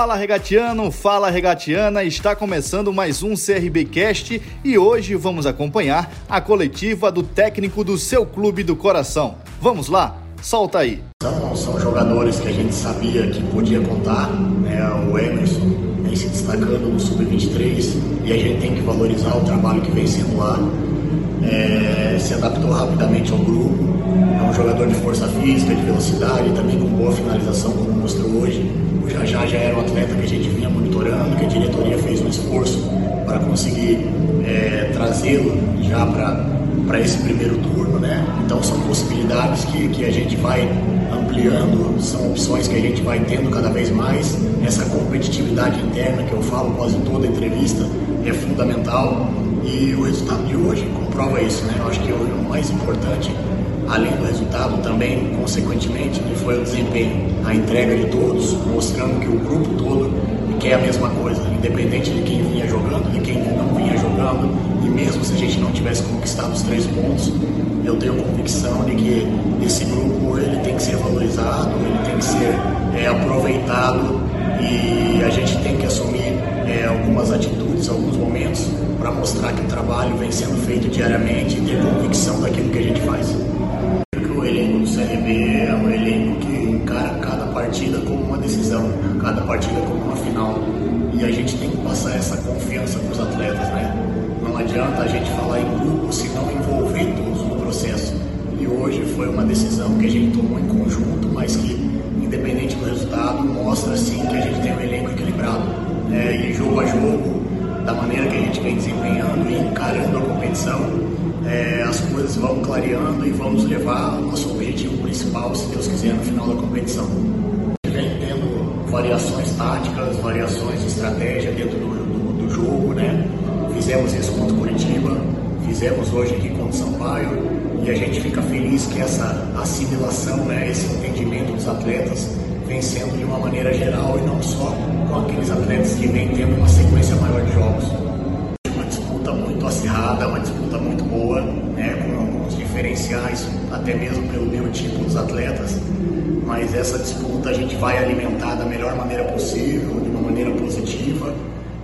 Fala regatiano, fala regatiana, está começando mais um CRB Cast e hoje vamos acompanhar a coletiva do técnico do seu clube do coração. Vamos lá, solta aí. São, são jogadores que a gente sabia que podia contar, né? o Emerson vem se destacando no Sub-23 e a gente tem que valorizar o trabalho que vem sendo lá. É, se adaptou rapidamente ao grupo, é um jogador de força física, de velocidade, também com boa finalização, como mostrou hoje. Já já já era um atleta que a gente vinha monitorando, que a diretoria fez um esforço para conseguir é, trazê-lo já para esse primeiro turno, né? Então são possibilidades que, que a gente vai ampliando, são opções que a gente vai tendo cada vez mais. Essa competitividade interna que eu falo quase toda entrevista é fundamental e o resultado de hoje comprova isso, né? Eu acho que o mais importante além do resultado, também, consequentemente, que foi o desempenho, a entrega de todos, mostrando que o grupo todo quer a mesma coisa, independente de quem vinha jogando, de quem não vinha jogando, e mesmo se a gente não tivesse conquistado os três pontos, eu tenho convicção de que esse grupo ele tem que ser valorizado, ele tem que ser é, aproveitado e a gente tem que assumir é, algumas atitudes, alguns momentos para mostrar que o trabalho vem sendo feito diariamente e ter convicção daquilo que a gente faz. Cada partida como uma final. E a gente tem que passar essa confiança para os atletas, né? Não adianta a gente falar em grupo se não envolver todos no processo. E hoje foi uma decisão que a gente tomou em conjunto, mas que, independente do resultado, mostra sim que a gente tem um elenco equilibrado. É, e jogo a jogo, da maneira que a gente vem desempenhando e encarando a competição, é, as coisas vão clareando e vão nos levar ao nosso objetivo principal, se Deus quiser, no final da competição. Táticas, variações de estratégia dentro do, do, do jogo, né? Fizemos isso contra o Curitiba, fizemos hoje aqui contra o Sampaio e a gente fica feliz que essa assimilação, né, esse entendimento dos atletas vem sendo de uma maneira geral e não só com aqueles atletas que vêm tendo uma sequência maior de jogos. Uma disputa muito acirrada, uma disputa muito boa, né, com alguns diferenciais, até mesmo pelo biotipo dos atletas, mas essa disputa a gente vai alimentar da melhor maneira possível, de uma maneira positiva,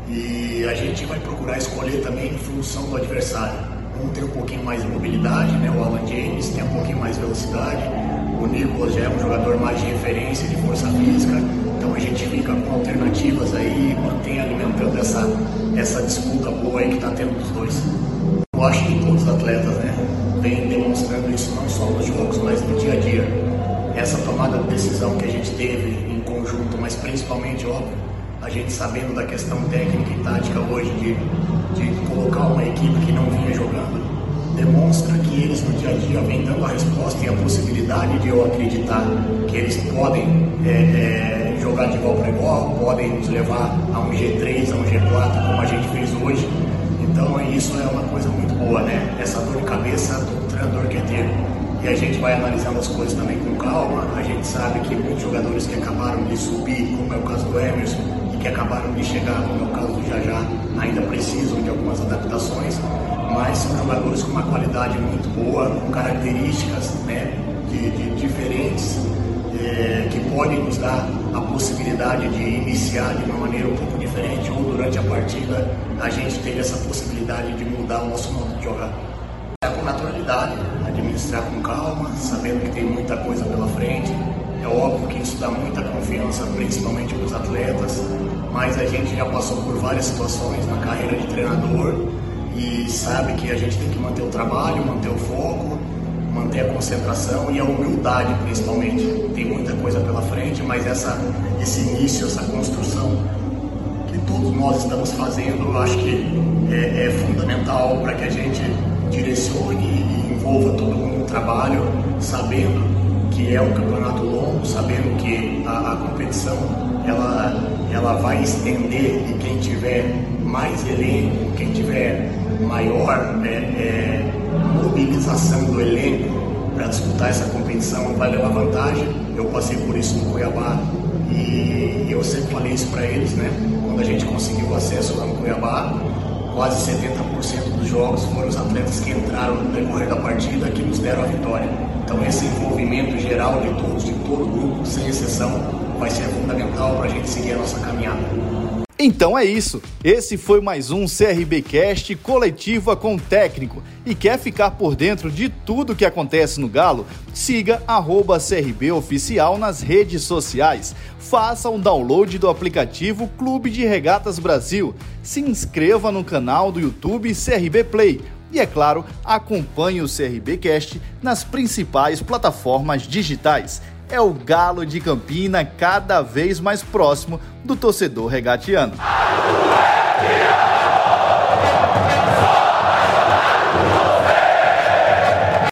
e a gente vai procurar escolher também em função do adversário. Um tem um pouquinho mais de mobilidade, né, o Alan James tem um pouquinho mais de velocidade, o Nicolas já é um jogador mais de referência, de força física, então a gente fica com alternativas aí, mantém alimentando essa, essa disputa boa aí que está tendo dos dois. Eu acho que todos os atletas né, isso não só nos jogos, mas no dia a dia. Essa tomada de decisão que a gente teve em conjunto, mas principalmente, óbvio, a gente sabendo da questão técnica e tática hoje de, de colocar uma equipe que não vinha jogando demonstra que eles no dia a dia vêm dando a resposta e a possibilidade de eu acreditar que eles podem é, é, jogar de igual para igual, podem nos levar a um G3, a um G4, como a gente fez E a gente vai analisando as coisas também com calma. A gente sabe que muitos jogadores que acabaram de subir, como é o caso do Emerson, e que acabaram de chegar, como é o caso do Jajá, ainda precisam de algumas adaptações mas são jogadores com uma qualidade muito boa, com características né, de, de diferentes, é, que podem nos dar a possibilidade de iniciar de uma maneira um pouco diferente, ou durante a partida a gente ter essa possibilidade de mudar o nosso modo de jogar. É com naturalidade, administrar com calma, sabendo que tem muita coisa pela frente. É óbvio que isso dá muita confiança, principalmente para os atletas, mas a gente já passou por várias situações na carreira de treinador e sabe que a gente tem que manter o trabalho, manter o foco, manter a concentração e a humildade principalmente. Tem muita coisa pela frente, mas essa, esse início, essa construção que todos nós estamos fazendo, eu acho que é, é fundamental para que a gente direcione e envolva todo mundo no trabalho, sabendo que é um campeonato longo, sabendo que a, a competição ela, ela vai estender e quem tiver mais elenco, quem tiver maior né, é, mobilização do elenco para disputar essa competição vai levar vantagem. Eu passei por isso no Cuiabá e eu sempre falei isso para eles, né? Quando a gente conseguiu acesso lá no Cuiabá, quase 70% dos jogos foram os atletas que entraram no decorrer da partida que nos deram a vitória. Então esse envolvimento geral de todos, de todo o grupo, sem exceção, vai ser fundamental para a gente seguir a nossa caminhada. Então é isso. Esse foi mais um CRB Cast coletiva com técnico. E quer ficar por dentro de tudo que acontece no Galo? Siga arroba CRB Oficial nas redes sociais. Faça um download do aplicativo Clube de Regatas Brasil. Se inscreva no canal do YouTube CRB Play. E é claro, acompanhe o CRB Cast nas principais plataformas digitais é o Galo de Campina cada vez mais próximo do torcedor regatiano.